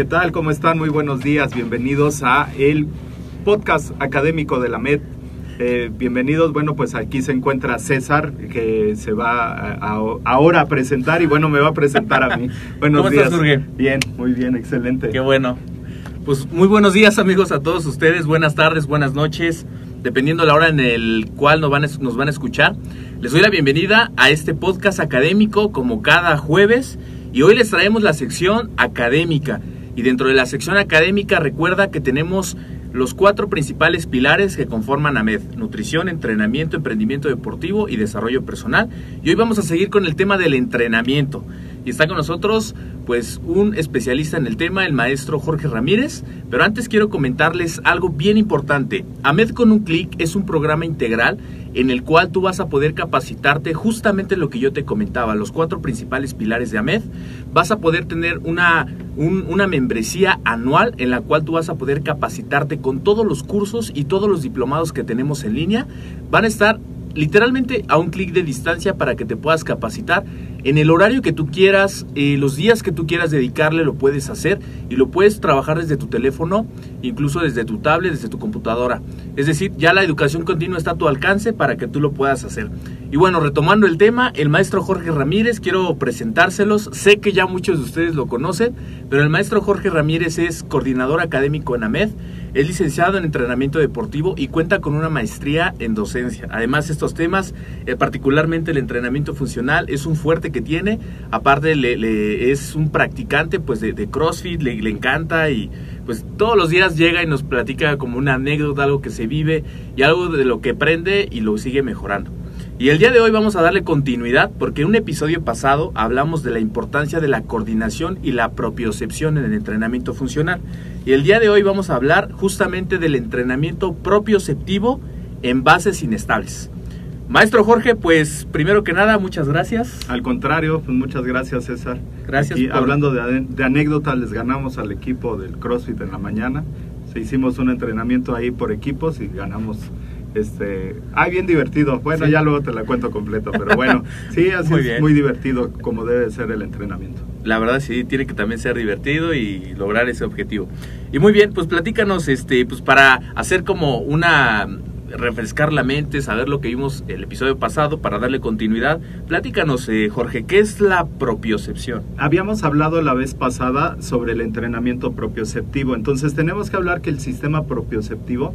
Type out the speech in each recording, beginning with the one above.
¿Qué tal? ¿Cómo están? Muy buenos días. Bienvenidos a el podcast académico de la MED. Eh, bienvenidos. Bueno, pues aquí se encuentra César, que se va a- a- ahora a presentar y bueno, me va a presentar a mí. Buenos ¿Cómo días. estás, Jorge? Bien, muy bien, excelente. Qué bueno. Pues muy buenos días amigos a todos ustedes, buenas tardes, buenas noches, dependiendo la hora en el cual nos van, a, nos van a escuchar. Les doy la bienvenida a este podcast académico como cada jueves y hoy les traemos la sección académica. Y dentro de la sección académica recuerda que tenemos los cuatro principales pilares que conforman AMED, nutrición, entrenamiento, emprendimiento deportivo y desarrollo personal. Y hoy vamos a seguir con el tema del entrenamiento. Y está con nosotros pues un especialista en el tema, el maestro Jorge Ramírez. Pero antes quiero comentarles algo bien importante. AMED con un clic es un programa integral en el cual tú vas a poder capacitarte justamente lo que yo te comentaba, los cuatro principales pilares de AMED. Vas a poder tener una, un- una membresía anual en la cual tú vas a poder capacitarte con todos los cursos y todos los diplomados que tenemos en línea. Van a estar literalmente a un clic de distancia para que te puedas capacitar en el horario que tú quieras, eh, los días que tú quieras dedicarle lo puedes hacer y lo puedes trabajar desde tu teléfono, incluso desde tu tablet, desde tu computadora. Es decir, ya la educación continua está a tu alcance para que tú lo puedas hacer. Y bueno, retomando el tema, el maestro Jorge Ramírez, quiero presentárselos. Sé que ya muchos de ustedes lo conocen, pero el maestro Jorge Ramírez es coordinador académico en AMED, es licenciado en entrenamiento deportivo y cuenta con una maestría en docencia. Además, estos temas, eh, particularmente el entrenamiento funcional, es un fuerte que tiene. Aparte, es un practicante pues de, de CrossFit, le, le encanta y pues todos los días llega y nos platica como una anécdota, algo que se vive y algo de lo que aprende y lo sigue mejorando. Y el día de hoy vamos a darle continuidad porque en un episodio pasado hablamos de la importancia de la coordinación y la propiocepción en el entrenamiento funcional. Y el día de hoy vamos a hablar justamente del entrenamiento propioceptivo en bases inestables. Maestro Jorge, pues primero que nada, muchas gracias. Al contrario, pues muchas gracias César. Gracias Y por- hablando de, de anécdotas, les ganamos al equipo del CrossFit en la mañana. Se hicimos un entrenamiento ahí por equipos y ganamos. Este, ay, bien divertido. Bueno, Sí. ya luego te la cuento completo, pero bueno, sí, así Muy es bien. muy divertido como debe ser el entrenamiento. La verdad sí, tiene que también ser divertido y lograr ese objetivo. Y muy bien, pues platícanos, este, pues para hacer como una refrescar la mente, saber lo que vimos el episodio pasado para darle continuidad. Platícanos, eh, Jorge, ¿qué es la propiocepción? Habíamos hablado la vez pasada sobre el entrenamiento propioceptivo, entonces tenemos que hablar que el sistema propioceptivo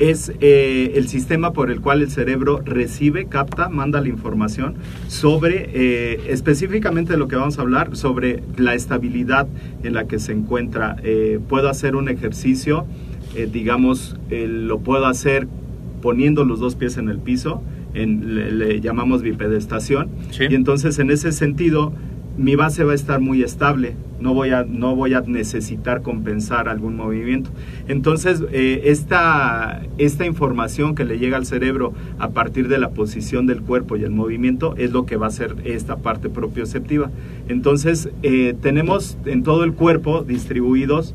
es eh, el sistema por el cual el cerebro recibe, capta, manda la información sobre, eh, específicamente lo que vamos a hablar, sobre la estabilidad en la que se encuentra. Eh, puedo hacer un ejercicio, digamos, lo puedo hacer poniendo los dos pies en el piso, en, le, le llamamos bipedestación, Sí. y entonces en ese sentido mi base va a estar muy estable, no voy a, no voy a necesitar compensar algún movimiento. Entonces, eh, esta, esta información que le llega al cerebro a partir de la posición del cuerpo y el movimiento es lo que va a ser esta parte propioceptiva. Entonces, eh, tenemos en todo el cuerpo distribuidos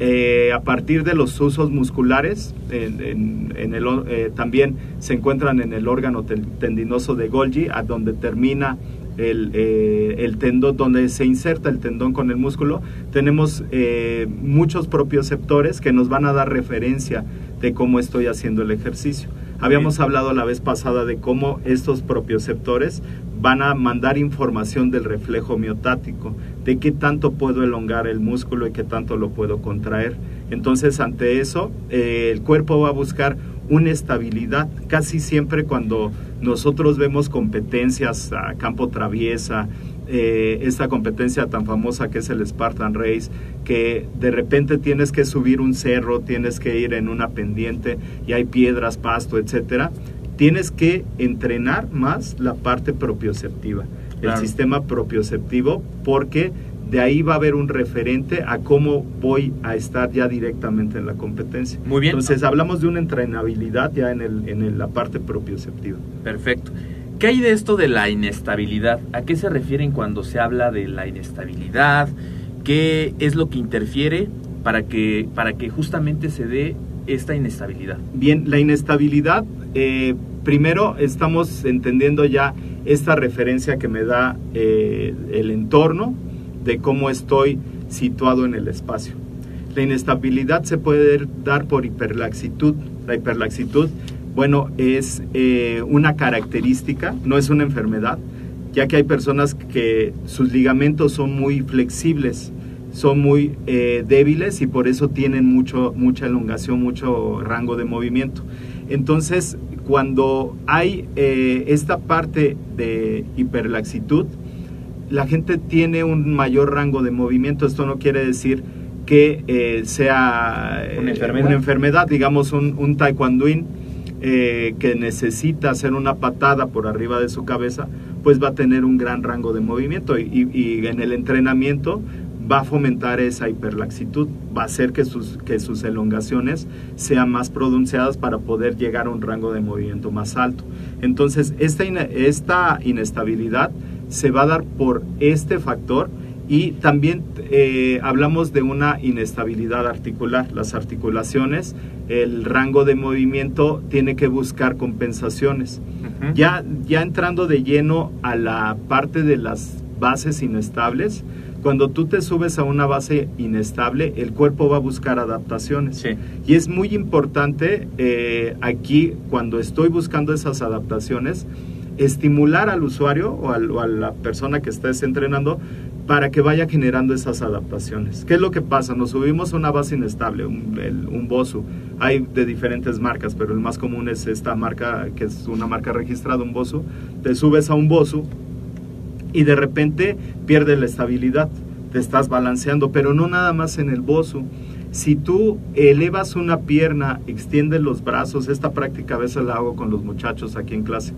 eh, a partir de los usos musculares, el, también se encuentran en el órgano tendinoso de Golgi, a donde termina el, eh, el, tendón, donde se inserta el tendón con el músculo, tenemos muchos propioceptores que nos van a dar referencia de cómo estoy haciendo el ejercicio. Habíamos hablado la vez pasada de cómo estos propioceptores van a mandar información del reflejo miotático, de qué tanto puedo elongar el músculo y qué tanto lo puedo contraer. Entonces, ante eso, eh, el cuerpo va a buscar una estabilidad. Casi siempre cuando nosotros vemos competencias a campo traviesa, eh, esta competencia tan famosa que es el Spartan Race, que de repente tienes que subir un cerro, tienes que ir en una pendiente y hay piedras, pasto, etcétera tienes que entrenar más la parte propioceptiva, el sistema propioceptivo, porque de ahí va a haber un referente a cómo voy a estar ya directamente en la competencia. Muy bien. Entonces hablamos de una entrenabilidad ya en, el, en la parte propioceptiva. Perfecto. ¿Qué hay de esto de la inestabilidad? ¿A qué se refieren cuando se habla de la inestabilidad? ¿Qué es lo que interfiere para que, para que justamente se dé esta inestabilidad? Bien, la inestabilidad, eh, primero estamos entendiendo ya esta referencia que me da eh, el entorno de cómo estoy situado en el espacio. La inestabilidad se puede dar por hiperlaxitud. La hiperlaxitud, bueno, es eh, una característica, no es una enfermedad, ya que hay personas que sus ligamentos son muy flexibles son muy eh, débiles y por eso tienen mucho, mucha elongación, mucho rango de movimiento. Entonces, cuando hay eh, esta parte de hiperlaxitud, la gente tiene un mayor rango de movimiento. Esto no quiere decir que eh, sea ¿Una, enfermedad? una enfermedad, digamos un, un taekwondoín que necesita hacer una patada por arriba de su cabeza, pues va a tener un gran rango de movimiento y, y en el entrenamiento va a fomentar esa hiperlaxitud, va a hacer que sus, que sus elongaciones sean más pronunciadas para poder llegar a un rango de movimiento más alto. Entonces, esta, esta inestabilidad se va a dar por este factor y también eh, hablamos de una inestabilidad articular. Las articulaciones, el rango de movimiento tiene que buscar compensaciones. ya, ya entrando de lleno a la parte de las bases inestables, cuando tú te subes a una base inestable, el cuerpo va a buscar adaptaciones. Y es muy importante eh, aquí, cuando estoy buscando esas adaptaciones, estimular al usuario o, a la persona que estés entrenando para que vaya generando esas adaptaciones. ¿Qué es lo que pasa? Nos subimos a una base inestable, un, un Bosu. Hay de diferentes marcas, pero el más común es esta marca, que es una marca registrada, un Bosu. Te subes a un Bosu y de repente pierde la estabilidad, te estás balanceando, pero no nada más en el bozo. Si tú elevas una pierna, extiendes los brazos, esta práctica a veces la hago con los muchachos aquí en clase,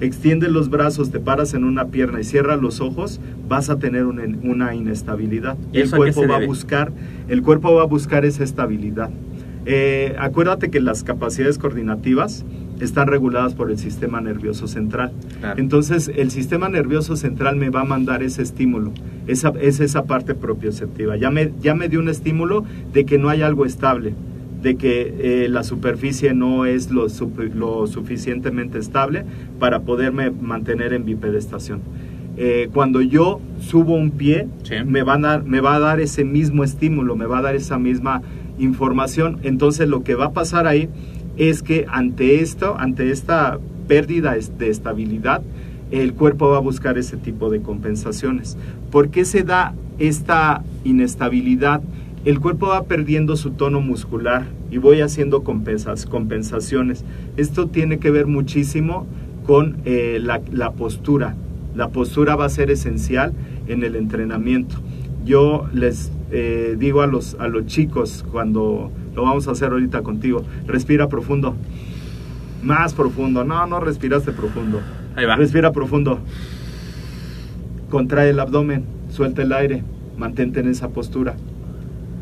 extiendes los brazos, te paras en una pierna y cierras los ojos, vas a tener una, inestabilidad. ¿Y el cuerpo va a buscar, el cuerpo va a buscar esa estabilidad. Eh, acuérdate que las capacidades coordinativas están reguladas por el sistema nervioso central. Entonces, el sistema nervioso central me va a mandar ese estímulo, esa, es esa parte propioceptiva. Ya me, ya me dio un estímulo de que no hay algo estable, de que eh, la superficie no es lo, lo, suficientemente estable para poderme mantener en bipedestación. Eh, cuando yo subo un pie, me, van a, me va a dar ese mismo estímulo, me va a dar esa misma información. Entonces, lo que va a pasar ahí es que ante esto, ante esta pérdida de estabilidad, el cuerpo va a buscar ese tipo de compensaciones. ¿Por qué se da esta inestabilidad? El cuerpo va perdiendo su tono muscular y voy haciendo compensas, compensaciones. Esto tiene que ver muchísimo con eh, la, postura. La postura va a ser esencial en el entrenamiento. Yo les eh, digo a los, a los chicos cuando lo vamos a hacer ahorita contigo. Respira profundo. Más profundo. No, no respiraste profundo. Ahí va. Respira profundo. Contrae el abdomen. suelta el aire, mantente en esa postura.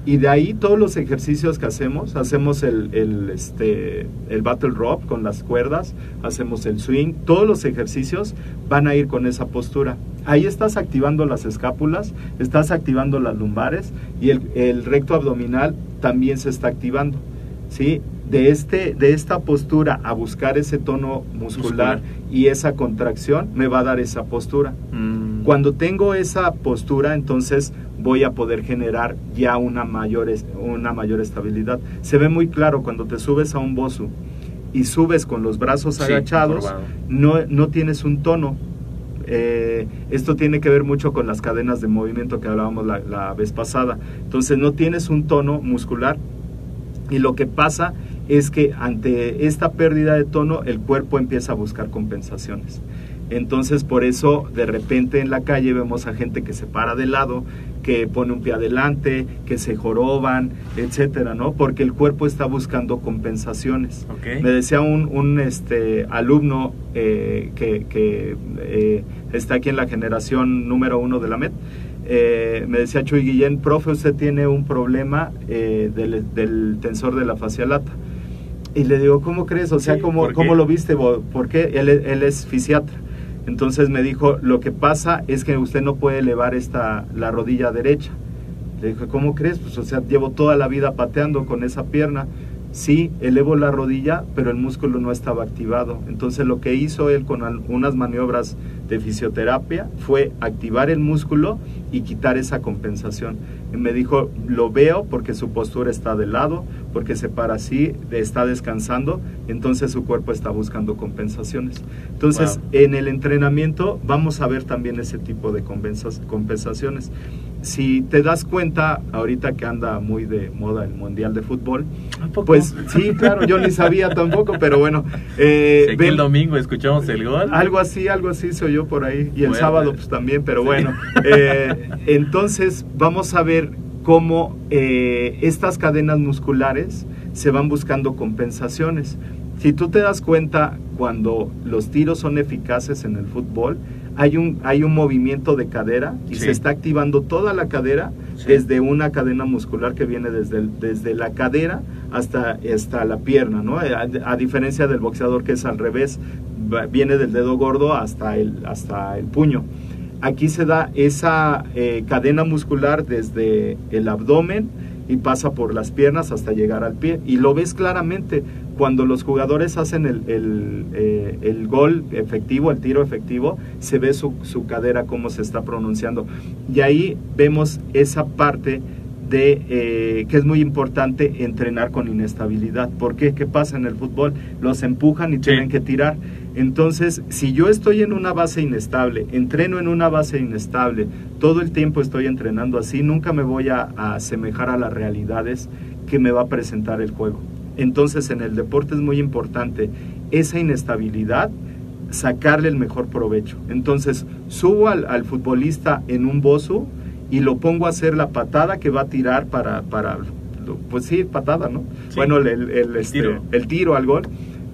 Y de ahí todos los ejercicios que hacemos, hacemos el, el, este, el battle rope con las cuerdas, hacemos el swing, todos los ejercicios van a ir con esa postura. Ahí estás activando las escápulas, estás activando las lumbares y el, el recto abdominal también se está activando. ¿sí? De, este, de esta postura a buscar ese tono muscular, Muscular. y esa contracción me va a dar esa postura. Mm. Cuando tengo esa postura, entonces voy a poder generar ya una mayor, una mayor estabilidad. Se ve muy claro cuando te subes a un bosu y subes con los brazos Sí, agachados, no, no tienes un tono. Eh, esto tiene que ver mucho con las cadenas de movimiento que hablábamos la, la vez pasada. Entonces no tienes un tono muscular y lo que pasa es que ante esta pérdida de tono el cuerpo empieza a buscar compensaciones. Entonces por eso de repente en la calle vemos a gente que se para de lado, que pone un pie adelante, que se joroban, etcétera, ¿no? Porque el cuerpo está buscando compensaciones. Me decía un, un, este, alumno eh, que, que, eh, está aquí en la generación número uno de la MED, eh, me decía Chuy Guillén, profe, usted tiene un problema eh, del, del tensor de la fascia lata. Y le digo, ¿cómo crees? O sea, Sí, ¿cómo, ¿por qué? ¿cómo lo viste? vos? ¿Por qué? Él, él es fisiatra. Entonces me dijo, lo que pasa es que usted no puede elevar esta, la rodilla derecha. Le dije, ¿cómo crees? Pues, o sea, llevo toda la vida pateando con esa pierna. Sí, elevo la rodilla, pero el músculo no estaba activado. Entonces lo que hizo él con unas maniobras de fisioterapia fue activar el músculo y quitar esa compensación. Me dijo, lo veo porque su postura está de lado, porque se para así, está descansando, entonces su cuerpo está buscando compensaciones. Entonces, Wow. en el entrenamiento vamos a ver también ese tipo de compensaciones. Si te das cuenta, ahorita que anda muy de moda el Mundial de Fútbol, ¿A poco? pues sí, claro, yo ni sabía tampoco, pero bueno. eh, ven- el domingo escuchamos el gol. algo así, algo así se oyó por ahí. Y el Bueno, sábado pues. pues también, pero Sí. bueno. Eh, entonces vamos a ver cómo eh, estas cadenas musculares se van buscando compensaciones. Si tú te das cuenta, cuando los tiros son eficaces en el fútbol, hay un, hay un movimiento de cadera y Sí. se está activando toda la cadera Sí. desde una cadena muscular que viene desde, desde la cadera hasta, hasta la pierna, ¿no? A, a diferencia del boxeador que es al revés, viene del dedo gordo hasta el, hasta el puño. Aquí se da esa eh, cadena muscular desde el abdomen y pasa por las piernas hasta llegar al pie. Y lo ves claramente cuando los jugadores hacen el, el, eh, el gol efectivo, el tiro efectivo, se ve su, su cadera cómo se está pronunciando. Y ahí vemos esa parte de eh, que es muy importante entrenar con inestabilidad. ¿Por qué? ¿Qué pasa en el fútbol? Los empujan y Sí. tienen que tirar. Entonces, si yo estoy en una base inestable, entreno en una base inestable, todo el tiempo estoy entrenando así, nunca me voy a, a asemejar a las realidades que me va a presentar el juego. Entonces, en el deporte es muy importante esa inestabilidad, sacarle el mejor provecho. Entonces, subo al, al futbolista en un bozo y lo pongo a hacer la patada que va a tirar para, para pues sí, patada, ¿no? Sí. Bueno, el, el, el, este, tiro. el tiro al gol.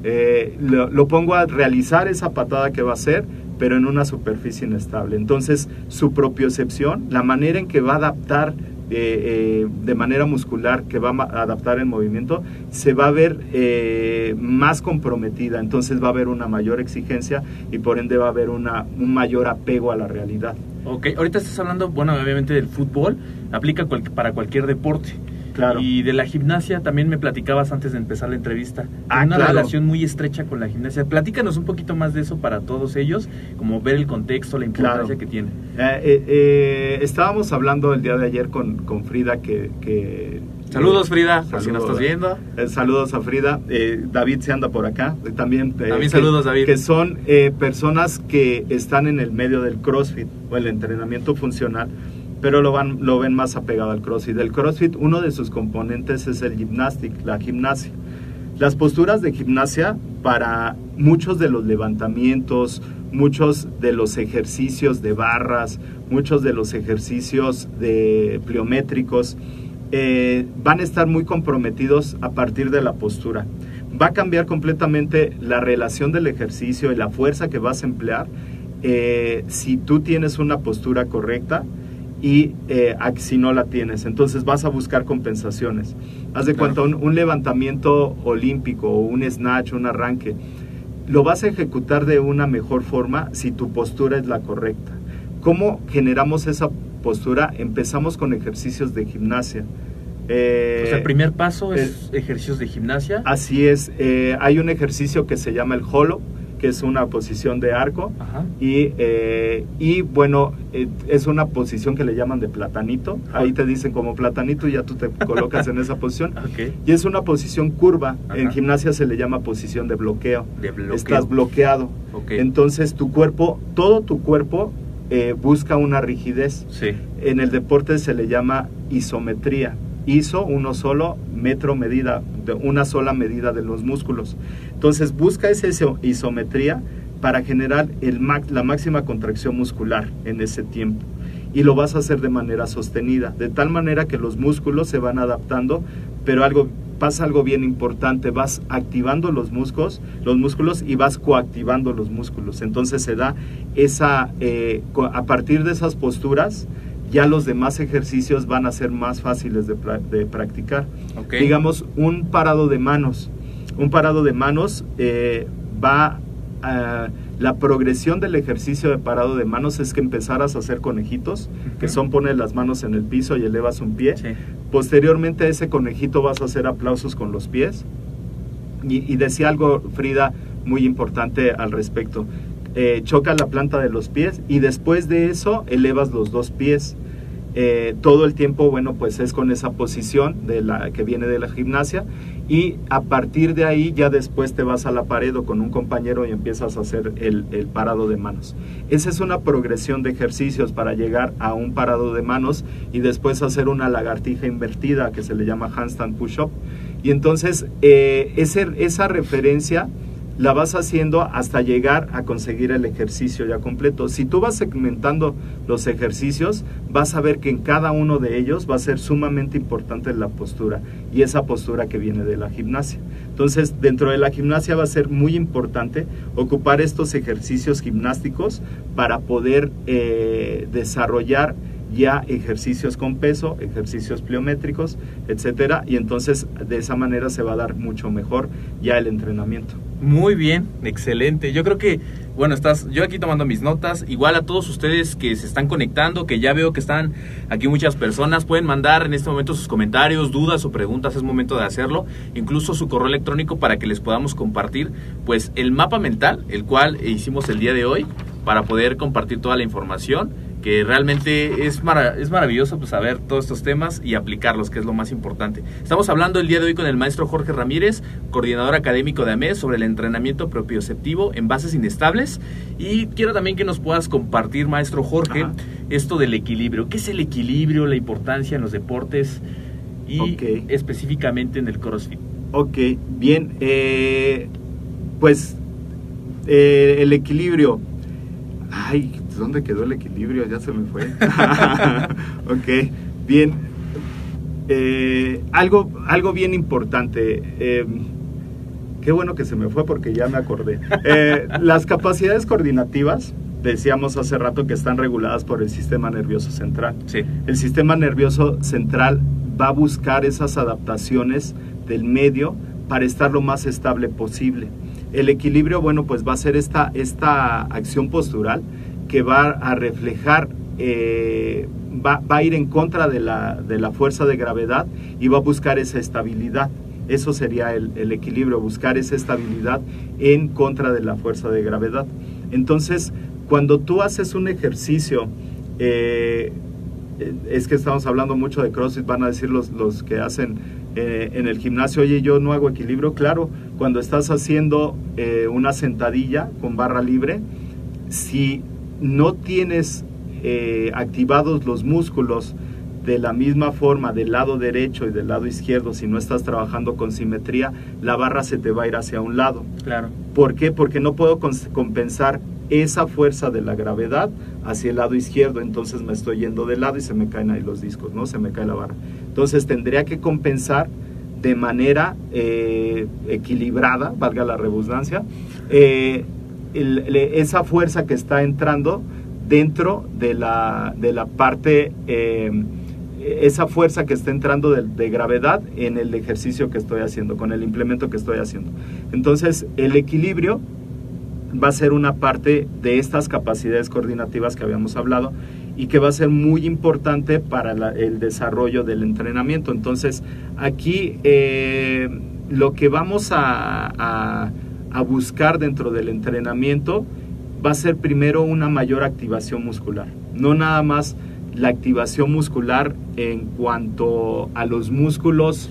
Eh, lo, lo pongo a realizar esa patada que va a hacer, pero en una superficie inestable. Entonces, su propiocepción, la manera en que va a adaptar eh, eh, de manera muscular, que va a adaptar el movimiento, se va a ver eh, más comprometida. Entonces va a haber una mayor exigencia y por ende va a haber una, un mayor apego a la realidad. Ok, ahorita estás hablando, bueno, obviamente del fútbol, aplica cual- para cualquier deporte. Claro. Y de la gimnasia también me platicabas antes de empezar la entrevista. Ah, una claro. relación muy estrecha con la gimnasia. Platícanos un poquito más de eso para todos ellos, como ver el contexto, la importancia Claro. que tiene. Eh, eh, eh, estábamos hablando el día de ayer con, con Frida que... que Saludos, Frida, por si nos saludos. estás viendo. Eh, saludos a Frida. Eh, David se anda por acá. eh, también, eh, También que- saludos, David. Que son eh, personas que están en el medio del CrossFit o el entrenamiento funcional, pero lo, van, lo ven más apegado al CrossFit. El CrossFit, uno de sus componentes es el gymnastic, la gimnasia. Las posturas de gimnasia para muchos de los levantamientos, muchos de los ejercicios de barras, muchos de los ejercicios de pliométricos, eh, van a estar muy comprometidos a partir de la postura. Va a cambiar completamente la relación del ejercicio y la fuerza que vas a emplear eh, si tú tienes una postura correcta y eh, si no la tienes. Entonces vas a buscar compensaciones. Haz de cuenta, un, un, levantamiento olímpico o un snatch, un arranque, lo vas a ejecutar de una mejor forma si tu postura es la correcta. ¿Cómo generamos esa postura? Empezamos con ejercicios de gimnasia. Eh, o sea, el primer paso es, ejercicios de gimnasia. Así es. Eh, hay un ejercicio que se llama el holo, que es una posición de arco. Y, eh, y bueno, es una posición que le llaman de platanito. Ahí te dicen como platanito y ya tú te colocas en esa posición. Y es una posición curva. En gimnasia se le llama posición de bloqueo. Estás bloqueado. Entonces tu cuerpo, todo tu cuerpo busca una rigidez. En el deporte se le llama isometría hizo uno solo metro medida, de una sola medida de los músculos. Entonces busca esa isometría para generar el, la máxima contracción muscular en ese tiempo. Y lo vas a hacer de manera sostenida, de tal manera que los músculos se van adaptando, pero algo pasa algo bien importante, vas activando los músculos, los músculos y vas coactivando los músculos. Entonces se da esa, eh, a partir de esas posturas, ya los demás ejercicios van a ser más fáciles de, practicar. Digamos, un parado de manos. Un parado de manos eh, va a... La progresión del ejercicio de parado de manos es que empezaras a hacer conejitos, que son poner las manos en el piso y elevas un pie. Posteriormente a ese conejito vas a hacer aplausos con los pies. Y, y decía algo, Frida, muy importante al respecto. Eh, choca la planta de los pies y después de eso elevas los dos pies. Eh, todo el tiempo, bueno, pues es con esa posición de la que viene de la gimnasia y a partir de ahí ya después te vas a la pared o con un compañero y empiezas a hacer el, el parado de manos. Esa es una progresión de ejercicios para llegar a un parado de manos y después hacer una lagartija invertida que se le llama handstand push-up. Y entonces eh, esa referencia la vas haciendo hasta llegar a conseguir el ejercicio ya completo. Si tú vas segmentando los ejercicios, vas a ver que en cada uno de ellos va a ser sumamente importante la postura y esa postura que viene de la gimnasia. Entonces, dentro de la gimnasia va a ser muy importante ocupar estos ejercicios gimnásticos para poder eh, desarrollar ya ejercicios con peso, ejercicios pliométricos, etcétera, y entonces de esa manera se va a dar mucho mejor ya el entrenamiento. Muy bien, excelente. Yo creo que, bueno, estás yo aquí tomando mis notas. Igual a todos ustedes que se están conectando, que ya veo que están aquí muchas personas, pueden mandar en este momento sus comentarios, dudas o preguntas, es momento de hacerlo. Incluso su correo electrónico para que les podamos compartir, pues, el mapa mental, el cual hicimos el día de hoy, para poder compartir toda la información que realmente es, es maravilloso pues, saber todos estos temas y aplicarlos, que es lo más importante. Estamos hablando el día de hoy con el maestro Jorge Ramírez, coordinador académico de AMES, sobre el entrenamiento propioceptivo en bases inestables. Y quiero también que nos puedas compartir, maestro Jorge, esto del equilibrio. ¿Qué es el equilibrio, la importancia en los deportes y específicamente en el CrossFit? Ok, bien. Eh, pues eh, el equilibrio. Ay, ¿dónde quedó el equilibrio? Ya se me fue. ok, bien. Eh, algo, algo bien importante. Eh, qué bueno que se me fue porque ya me acordé. Eh, las capacidades coordinativas, decíamos hace rato que están reguladas por el sistema nervioso central. Sí. El sistema nervioso central va a buscar esas adaptaciones del medio para estar lo más estable posible. El equilibrio, bueno, pues va a ser esta, esta acción postural que va a reflejar, eh, va, a ir en contra de la, de la, fuerza de gravedad y va a buscar esa estabilidad. Eso sería el, equilibrio, buscar esa estabilidad en contra de la fuerza de gravedad. Entonces, cuando tú haces un ejercicio, eh, es que estamos hablando mucho de CrossFit, van a decir los, los que hacen eh, en el gimnasio, oye, yo no hago equilibrio, claro, cuando estás haciendo una sentadilla con barra libre, si no tienes eh, activados los músculos de la misma forma del lado derecho y del lado izquierdo, si no estás trabajando con simetría, la barra se te va a ir hacia un lado. Claro. ¿Por qué? Porque no puedo compensar esa fuerza de la gravedad hacia el lado izquierdo, entonces me estoy yendo de lado y se me caen ahí los discos, ¿no? Se me cae la barra. Entonces tendría que compensar de manera eh, equilibrada, valga la redundancia, eh, esa fuerza que está entrando dentro de la, de la parte, eh, esa fuerza que está entrando de, gravedad en el ejercicio que estoy haciendo, con el implemento que estoy haciendo. Entonces, el equilibrio va a ser una parte de estas capacidades coordinativas que habíamos hablado y que va a ser muy importante para el desarrollo del entrenamiento. Entonces, aquí eh, lo que vamos a, a buscar dentro del entrenamiento va a ser primero una mayor activación muscular, no nada más la activación muscular en cuanto a los músculos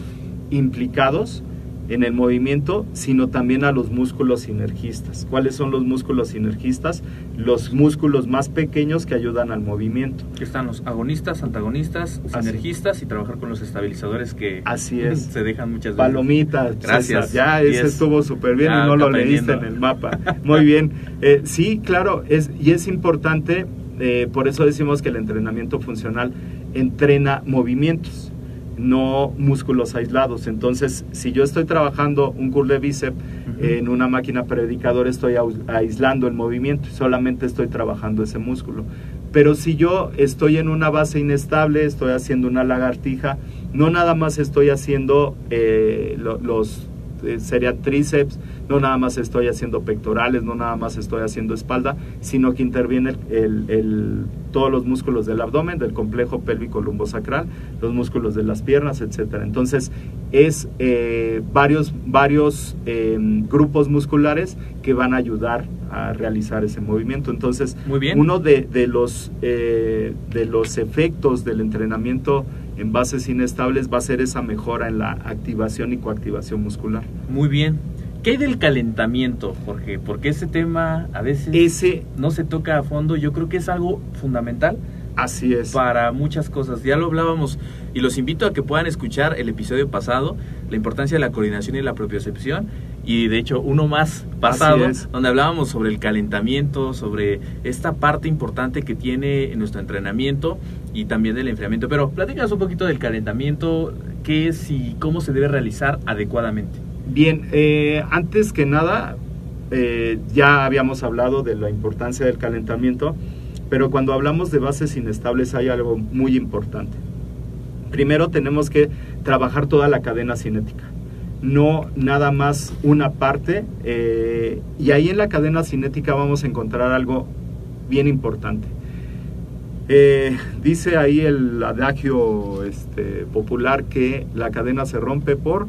implicados, en el movimiento, sino también a los músculos sinergistas. ¿Cuáles son los músculos sinergistas? Los músculos más pequeños que ayudan al movimiento. Que están los agonistas, antagonistas, sinergistas Así. y trabajar con los estabilizadores que Así es. se dejan muchas veces. Palomitas, gracias. César. Ya, ese estuvo súper bien y no lo leíste en el mapa. Muy bien. Eh, sí, claro, es, y es importante, eh, por eso decimos que el entrenamiento funcional entrena movimientos no músculos aislados. Entonces, si yo estoy trabajando un curl de bíceps uh -huh. en una máquina predicador, estoy aislando el movimiento y solamente estoy trabajando ese músculo. Pero si yo estoy en una base inestable, estoy haciendo una lagartija, no nada más estoy haciendo eh, lo, los eh, serían tríceps, no nada más estoy haciendo pectorales, no nada más estoy haciendo espalda, sino que interviene el, el, el, todos los músculos del abdomen, del complejo pélvico lumbosacral, los músculos de las piernas, etcétera. Entonces, es eh, varios, varios eh, grupos musculares que van a ayudar a realizar ese movimiento. Entonces, Muy bien. uno de, de los, eh, de los efectos del entrenamiento en bases inestables va a ser esa mejora en la activación y coactivación muscular. Muy bien. ¿Qué hay del calentamiento, Jorge? Porque ese tema a veces ese, no se toca a fondo. Yo creo que es algo fundamental. Así es. Para muchas cosas. Ya lo hablábamos y los invito a que puedan escuchar el episodio pasado, la importancia de la coordinación y la propiocepción. Y de hecho, uno más pasado, donde hablábamos sobre el calentamiento, sobre esta parte importante que tiene en nuestro entrenamiento y también del enfriamiento. Pero platícanos un poquito del calentamiento, qué es y cómo se debe realizar adecuadamente. Bien, eh, antes que nada, eh, ya habíamos hablado de la importancia del calentamiento, pero cuando hablamos de bases inestables hay algo muy importante. Primero tenemos que trabajar toda la cadena cinética, no nada más una parte, eh, y ahí en la cadena cinética vamos a encontrar algo bien importante. Dice ahí el adagio este, popular que la cadena se rompe por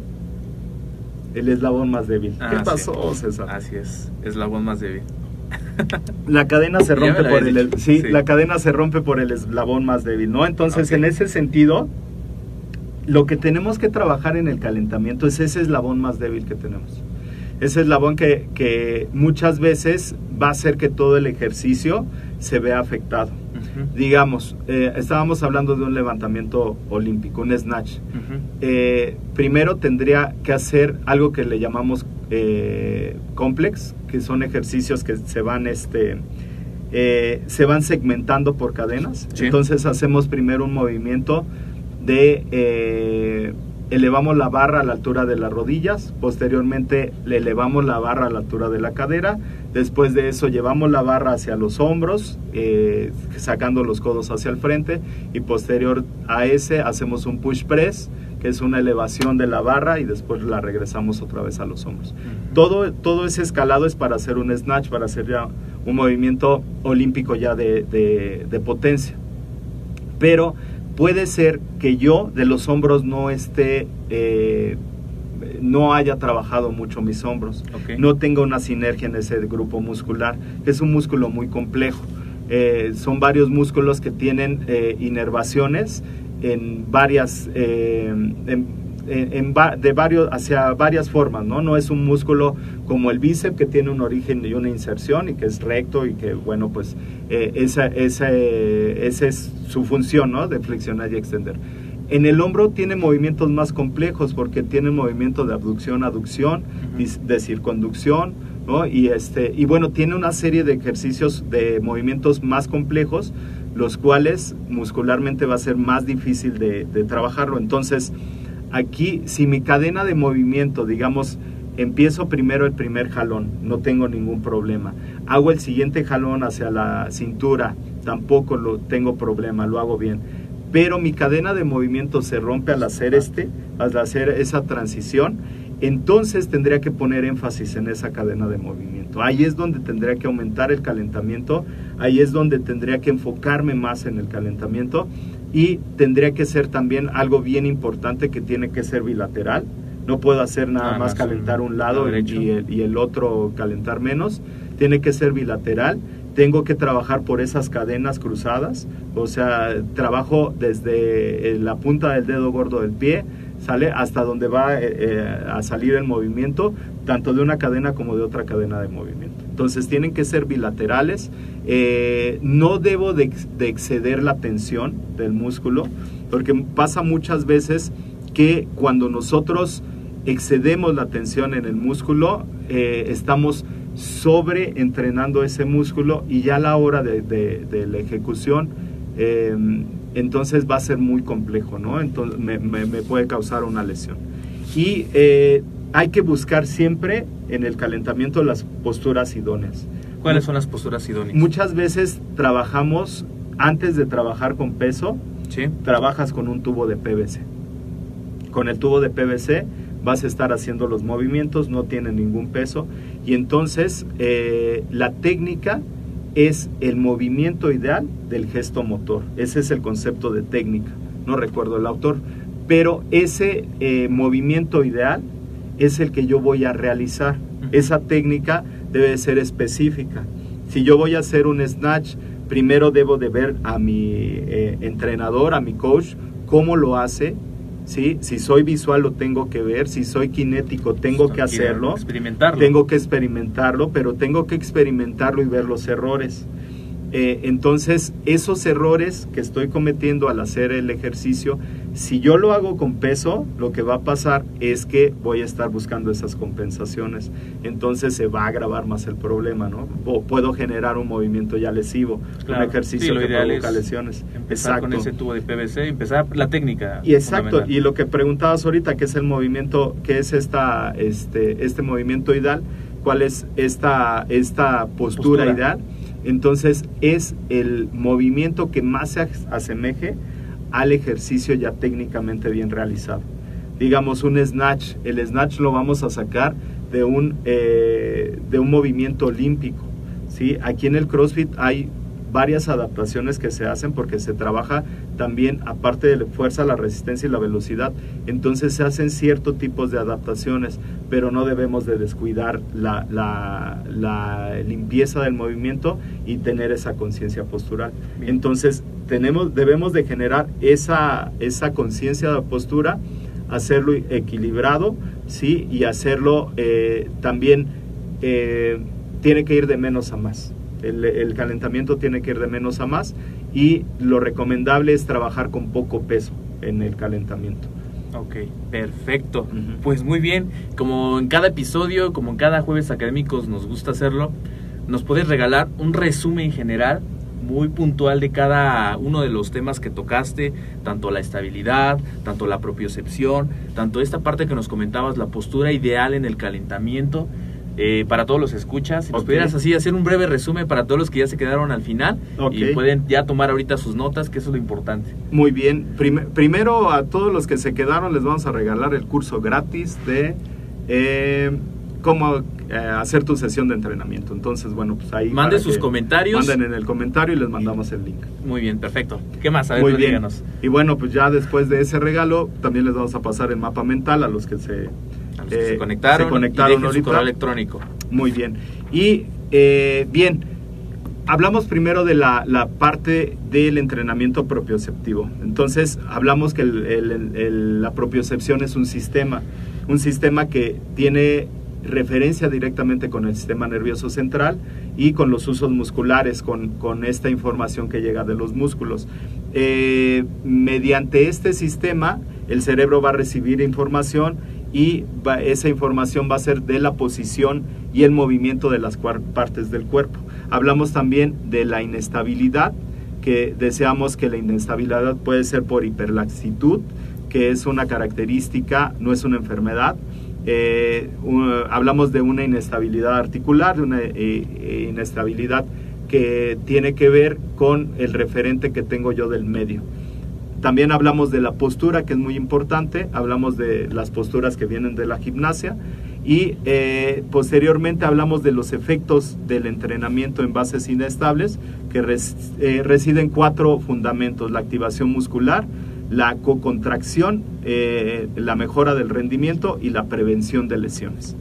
el eslabón más débil. Ah, ¿Qué pasó, sí. César? Así es, eslabón más débil. La cadena se rompe por el, sí, sí, la cadena se rompe por el eslabón más débil, ¿no? Entonces, okay. en ese sentido, lo que tenemos que trabajar en el calentamiento es ese eslabón más débil que tenemos. Ese eslabón que, que muchas veces va a hacer que todo el ejercicio se vea afectado. Uh -huh. Digamos, eh, estábamos hablando de un levantamiento olímpico, un snatch. Uh -huh. eh, primero tendría que hacer algo que le llamamos eh, complex, que son ejercicios que se van, este, eh, se van segmentando por cadenas. Sí. Entonces hacemos primero un movimiento de elevamos la barra a la altura de las rodillas, posteriormente le elevamos la barra a la altura de la cadera, después de eso llevamos la barra hacia los hombros, eh, sacando los codos hacia el frente, y posterior a ese hacemos un push press, que es una elevación de la barra y después la regresamos otra vez a los hombros. Uh -huh. todo, todo ese escalado es para hacer un snatch, para hacer ya un movimiento olímpico ya de, de, de potencia. Pero puede ser que yo de los hombros no esté, eh, no haya trabajado mucho mis hombros, okay. no tenga una sinergia en ese grupo muscular, es un músculo muy complejo. Eh, son varios músculos que tienen eh, inervaciones en varias, en, en, en, de varios, hacia varias formas, ¿no? No es un músculo como el bíceps que tiene un origen y una inserción y que es recto y que, bueno, pues eh, esa, esa, eh, esa es su función, ¿no? De flexionar y extender. En el hombro tiene movimientos más complejos porque tiene movimiento de abducción, aducción, uh -huh. de circunducción, ¿no? Y, este, y bueno, tiene una serie de ejercicios de movimientos más complejos, los cuales muscularmente va a ser más difícil de, de trabajarlo. Entonces, aquí, si mi cadena de movimiento, digamos, empiezo primero el primer jalón, no tengo ningún problema. Hago el siguiente jalón hacia la cintura, tampoco lo tengo problema, lo hago bien. Pero mi cadena de movimiento se rompe al hacer este, al hacer esa transición, entonces tendría que poner énfasis en esa cadena de movimiento. Ahí es donde tendría que aumentar el calentamiento, ahí es donde tendría que enfocarme más en el calentamiento y tendría que ser también algo bien importante que tiene que ser bilateral. No puedo hacer nada Nada más calentar un lado el, y el otro calentar menos. Tiene que ser bilateral. Tengo que trabajar por esas cadenas cruzadas. O sea, trabajo desde eh, la punta del dedo gordo del pie, sale hasta donde va eh, eh, a salir el movimiento, tanto de una cadena como de otra cadena de movimiento. Entonces tienen que ser bilaterales. Eh, no debo de, ex- de exceder la tensión del músculo, porque pasa muchas veces que cuando nosotros excedemos la tensión en el músculo, eh, estamos sobre entrenando ese músculo y ya a la hora de, la ejecución, eh, entonces va a ser muy complejo, ¿no? Entonces me, puede causar una lesión. Y hay que buscar siempre en el calentamiento las posturas idóneas. ¿Cuáles son las posturas idóneas? Muchas veces trabajamos, antes de trabajar con peso, Sí. trabajas con un tubo de PVC. Con el tubo de PVC vas a estar haciendo los movimientos, no tiene ningún peso. Y entonces eh, la técnica es el movimiento ideal del gesto motor. Ese es el concepto de técnica. No recuerdo el autor. Pero ese eh, movimiento ideal es el que yo voy a realizar. Esa técnica debe ser específica. Si yo voy a hacer un snatch, primero debo de ver a mi eh, entrenador, a mi coach, cómo lo hace. ¿sí? Si soy visual lo tengo que ver, si soy kinético tengo que hacerlo. Experimentarlo. Tengo que experimentarlo, pero tengo que experimentarlo y ver los errores. Eh, entonces, esos errores que estoy cometiendo al hacer el ejercicio, si yo lo hago con peso, lo que va a pasar es que voy a estar buscando esas compensaciones. Entonces se va a agravar más el problema, ¿no? O puedo generar un movimiento ya lesivo, Claro. un ejercicio Sí, lo que ideal provoca es lesiones. Empezar con ese tubo de PVC, empezar la técnica. Y exacto, y lo que preguntabas ahorita, que es el movimiento, que es esta, este, este movimiento ideal, cuál es esta, esta postura, Postura. ideal. Entonces es el movimiento que más se as- asemeje al ejercicio ya técnicamente bien realizado. Digamos un snatch, el snatch lo vamos a sacar de un, eh, de un movimiento olímpico. ¿sí? Aquí en el CrossFit hay varias adaptaciones que se hacen porque se trabaja también, aparte de la fuerza, la resistencia y la velocidad. Entonces se hacen ciertos tipos de adaptaciones, pero no debemos de descuidar la, la- la limpieza del movimiento y tener esa conciencia postural. Bien. Entonces tenemos, debemos de generar esa, esa conciencia de postura, hacerlo equilibrado, ¿sí? Y hacerlo eh, también, eh, tiene que ir de menos a más. El, el calentamiento tiene que ir de menos a más y lo recomendable es trabajar con poco peso en el calentamiento. Ok, perfecto. Pues muy bien, como en cada episodio, como en cada jueves académicos nos gusta hacerlo, nos puedes regalar un resumen general muy puntual de cada uno de los temas que tocaste, tanto la estabilidad, tanto la propiocepción, tanto esta parte que nos comentabas, la postura ideal en el calentamiento. Eh, para todos los escuchas, si nos pudieras así hacer un breve resumen para todos los que ya se quedaron al final y pueden ya tomar ahorita sus notas, que eso es lo importante. Muy bien, Prim- primero a todos los que se quedaron les vamos a regalar el curso gratis de eh, cómo eh, hacer tu sesión de entrenamiento. Entonces, bueno, pues ahí... Manden sus comentarios. Manden en el comentario y les mandamos el link. Muy bien, perfecto. ¿Qué más? A ver, Muy bien. díganos. Y bueno, pues ya después de ese regalo, también les vamos a pasar el mapa mental a los que se, A los que eh, se conectaron, se conectaron y dejen su correo electrónico. Muy bien. Y eh, bien, hablamos primero de la, la parte del entrenamiento propioceptivo. Entonces, hablamos que el- el- el- la propiocepción es un sistema, un sistema que tiene referencia directamente con el sistema nervioso central y con los usos musculares, con, con esta información que llega de los músculos. Eh, mediante este sistema, el cerebro va a recibir información y esa información va a ser de la posición y el movimiento de las partes del cuerpo. Hablamos también de la inestabilidad, que deseamos que la inestabilidad puede ser por hiperlaxitud, que es una característica, no es una enfermedad, eh, hablamos de una inestabilidad articular, de una eh, eh, inestabilidad que tiene que ver con el referente que tengo yo del medio. También hablamos de la postura, que es muy importante, hablamos de las posturas que vienen de la gimnasia y eh, posteriormente hablamos de los efectos del entrenamiento en bases inestables, que res- eh, residen cuatro fundamentos, la activación muscular, la cocontracción, eh, la mejora del rendimiento y la prevención de lesiones.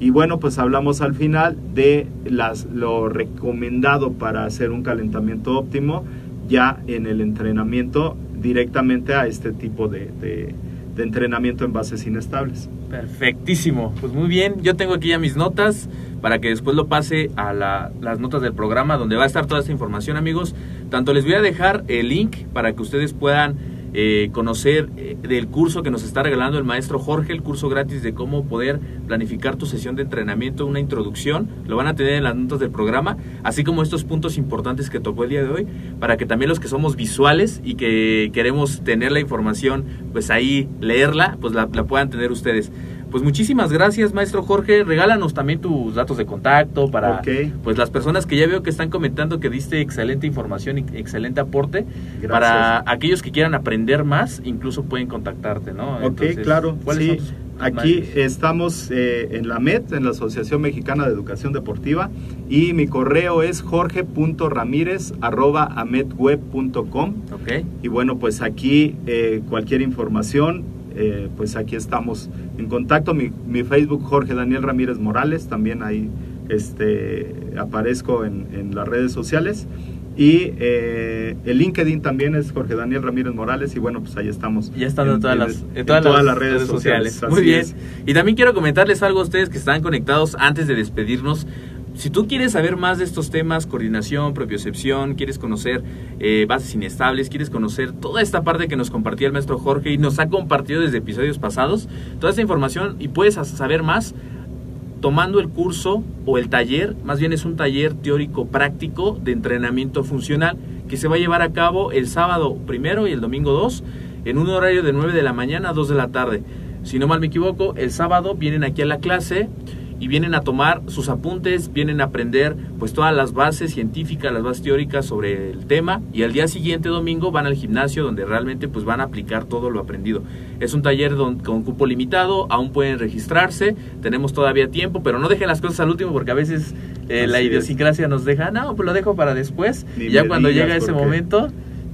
Y bueno, pues hablamos al final de las, lo recomendado para hacer un calentamiento óptimo ya en el entrenamiento directamente a este tipo de, de- entrenamiento en bases inestables. Perfectísimo. Pues muy bien, yo tengo aquí ya mis notas para que después lo pase a la- las notas del programa donde va a estar toda esta información amigos. Tanto les voy a dejar el link para que ustedes puedan eh, conocer eh, del curso que nos está regalando el maestro Jorge, el curso gratis de cómo poder planificar tu sesión de entrenamiento, una introducción, lo van a tener en las notas del programa, así como estos puntos importantes que tocó el día de hoy, para que también los que somos visuales y que queremos tener la información, pues ahí leerla, pues la, la puedan tener ustedes. Pues muchísimas gracias, maestro Jorge. Regálanos también tus datos de contacto para pues las personas que ya veo que están comentando que diste excelente información y excelente aporte. Gracias. Para aquellos que quieran aprender más, incluso pueden contactarte, ¿no? Ok, Entonces, claro. ¿cuáles Sí, son tus- tus aquí estamos eh, en la MED, en la Asociación Mexicana de Educación Deportiva, y mi correo es jorge.ramírez.amedweb.com. Ok. Y bueno, pues aquí eh, cualquier información, eh, pues aquí estamos en contacto. Mi, mi Facebook, Jorge Daniel Ramírez Morales, también ahí este, aparezco en, en las redes sociales. Y eh, el LinkedIn también es Jorge Daniel Ramírez Morales y bueno, pues ahí estamos. Ya están en, todas, las, en todas, las redes, sociales. Muy bien. es. Y también quiero comentarles algo a ustedes que están conectados antes de despedirnos. Si tú quieres saber más de estos temas, coordinación, propiocepción, quieres conocer eh, bases inestables, quieres conocer toda esta parte que nos compartía el maestro Jorge y nos ha compartido desde episodios pasados, toda esta información y puedes saber más tomando el curso o el taller, más bien es un taller teórico práctico de entrenamiento funcional que se va a llevar a cabo el sábado primero y el domingo 2 en un horario de 9 de la mañana a 2 de la tarde. Si no mal me equivoco, el sábado vienen aquí a la clase y vienen a tomar sus apuntes, vienen a aprender pues todas las bases científicas, las bases teóricas sobre el tema y al día siguiente domingo van al gimnasio donde realmente pues van a aplicar todo lo aprendido. Es un taller don- con cupo limitado, aún pueden registrarse, tenemos todavía tiempo, pero no dejen las cosas al último porque a veces eh, la es. idiosincrasia nos deja, no, pues lo dejo para después Ni y ya cuando llega ese qué.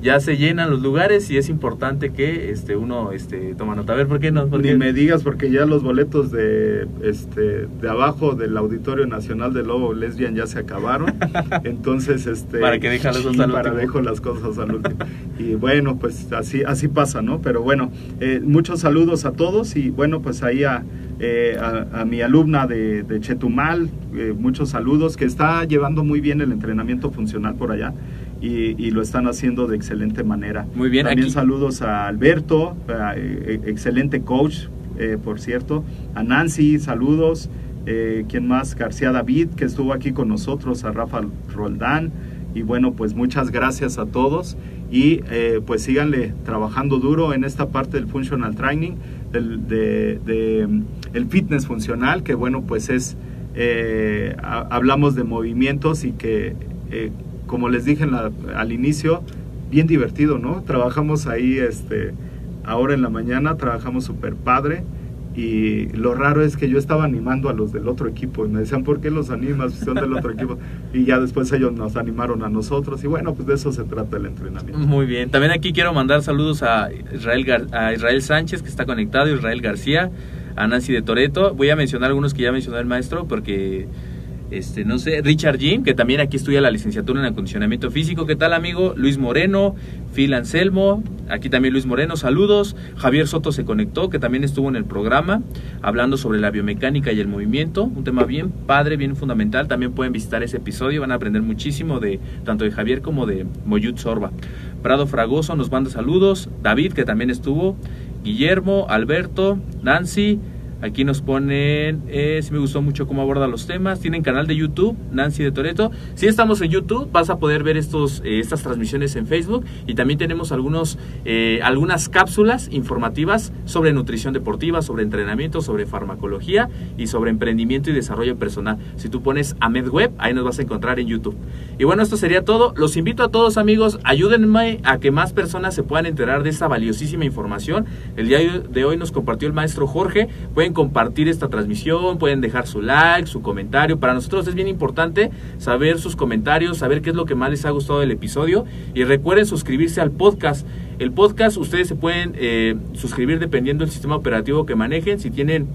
Ya se llenan los lugares y es importante que este uno este toma nota. A ver, ¿por qué no? ¿Por Ni qué? me digas porque ya los boletos de este de abajo del Auditorio Nacional de Lobo Lesbian ya se acabaron. Entonces, este Para que deje las cosas al para dejo las cosas al último. Y bueno, pues así así pasa, ¿no? Pero bueno, eh, muchos saludos a todos y bueno, pues ahí a eh, a, a mi alumna de, de Chetumal, eh, muchos saludos, que está llevando muy bien el entrenamiento funcional por allá y, y lo están haciendo de excelente manera. Muy bien, También aquí- saludos a Alberto, a, eh, excelente coach, eh, por cierto, a Nancy, saludos. Eh, ¿Quién más? García David, que estuvo aquí con nosotros, a Rafa Roldán. Y bueno, pues muchas gracias a todos y eh, pues síganle trabajando duro en esta parte del functional training, del de, de, el fitness funcional, que bueno, pues es, eh, ha- hablamos de movimientos y que, eh, como les dije en la- al inicio, bien divertido, ¿no? Trabajamos ahí, este, ahora en la mañana, trabajamos súper padre. Y lo raro es que yo estaba animando a los del otro equipo y me decían, ¿por qué los animas? Son del otro equipo. Y ya después ellos nos animaron a nosotros. Y bueno, pues de eso se trata el entrenamiento. Muy bien. También aquí quiero mandar saludos a Israel, a Israel Sánchez, que está conectado, Israel García, a Nancy de Toreto. Voy a mencionar algunos que ya mencionó el maestro, porque, este, no sé, Richard Jim, que también aquí estudia la licenciatura en acondicionamiento físico. ¿Qué tal, amigo? Luis Moreno, Phil Anselmo, aquí también Luis Moreno, saludos. Javier Soto se conectó, que también estuvo en el programa, hablando sobre la biomecánica y el movimiento. Un tema bien padre, bien fundamental. También pueden visitar ese episodio, van a aprender muchísimo de tanto de Javier como de Moyut Sorba. Prado Fragoso nos manda saludos. David, que también estuvo. Guillermo, Alberto, Nancy, Aquí nos ponen, eh, sí me gustó mucho cómo aborda los temas. Tienen canal de YouTube, Nancy de Toreto. Si estamos en YouTube, vas a poder ver estos, eh, estas transmisiones en Facebook. Y también tenemos algunos, eh, algunas cápsulas informativas sobre nutrición deportiva, sobre entrenamiento, sobre farmacología y sobre emprendimiento y desarrollo personal. Si tú pones Ahmed Web, ahí nos vas a encontrar en YouTube. Y bueno, esto sería todo. Los invito a todos amigos, ayúdenme a que más personas se puedan enterar de esta valiosísima información. El día de hoy nos compartió el maestro Jorge. Pueden compartir esta transmisión, pueden dejar su like, su comentario. Para nosotros es bien importante saber sus comentarios, saber qué es lo que más les ha gustado del episodio. Y recuerden suscribirse al podcast. El podcast ustedes se pueden eh, suscribir dependiendo del sistema operativo que manejen. Si tienen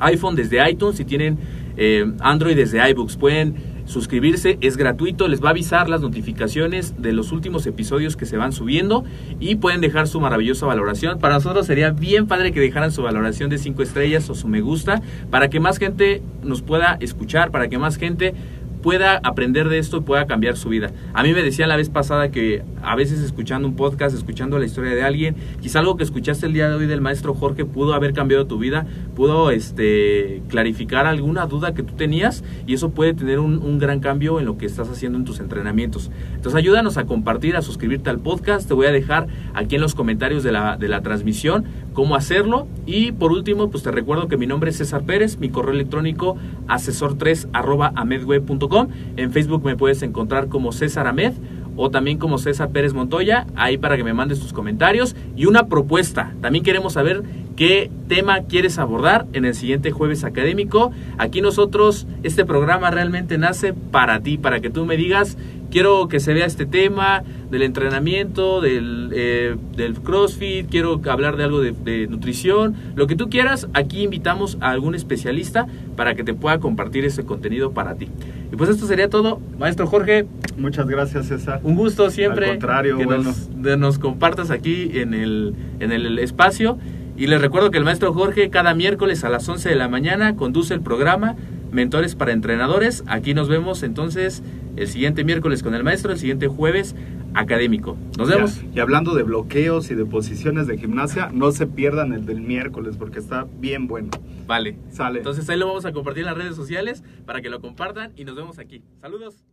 iPhone desde iTunes, si tienen eh, Android desde iBooks, pueden suscribirse, es gratuito, les va a avisar las notificaciones de los últimos episodios que se van subiendo y pueden dejar su maravillosa valoración. Para nosotros sería bien padre que dejaran su valoración de 5 estrellas o su me gusta para que más gente nos pueda escuchar, para que más gente pueda aprender de esto y pueda cambiar su vida. A mí me decían la vez pasada que a veces escuchando un podcast, escuchando la historia de alguien, quizá algo que escuchaste el día de hoy del maestro Jorge pudo haber cambiado tu vida, pudo este, clarificar alguna duda que tú tenías y eso puede tener un, gran cambio en lo que estás haciendo en tus entrenamientos. Entonces ayúdanos a compartir, a suscribirte al podcast, te voy a dejar aquí en los comentarios de la, de la transmisión cómo hacerlo y por último pues te recuerdo que mi nombre es César Pérez, mi correo electrónico asesor3 arroba amedweb.com en Facebook me puedes encontrar como César Amed o también como César Pérez Montoya, ahí para que me mandes tus comentarios y una propuesta. También queremos saber qué tema quieres abordar en el siguiente jueves académico. Aquí nosotros, este programa realmente nace para ti, para que tú me digas, quiero que se vea este tema del entrenamiento, del, eh, del CrossFit, quiero hablar de algo de, de, nutrición, lo que tú quieras, aquí invitamos a algún especialista para que te pueda compartir ese contenido para ti. Y pues esto sería todo, maestro Jorge. Muchas gracias, César. Un gusto siempre Al contrario, que bueno. nos, de- nos compartas aquí en el, en el espacio. Y les recuerdo que el maestro Jorge cada miércoles a las 11 de la mañana conduce el programa Mentores para Entrenadores. Aquí nos vemos entonces el siguiente miércoles con el maestro, el siguiente jueves académico. Nos vemos. Ya, Y hablando de bloqueos y de posiciones de gimnasia, no se pierdan el del miércoles porque está bien bueno. Vale. Sale. Entonces ahí lo vamos a compartir en las redes sociales para que lo compartan y nos vemos aquí. Saludos.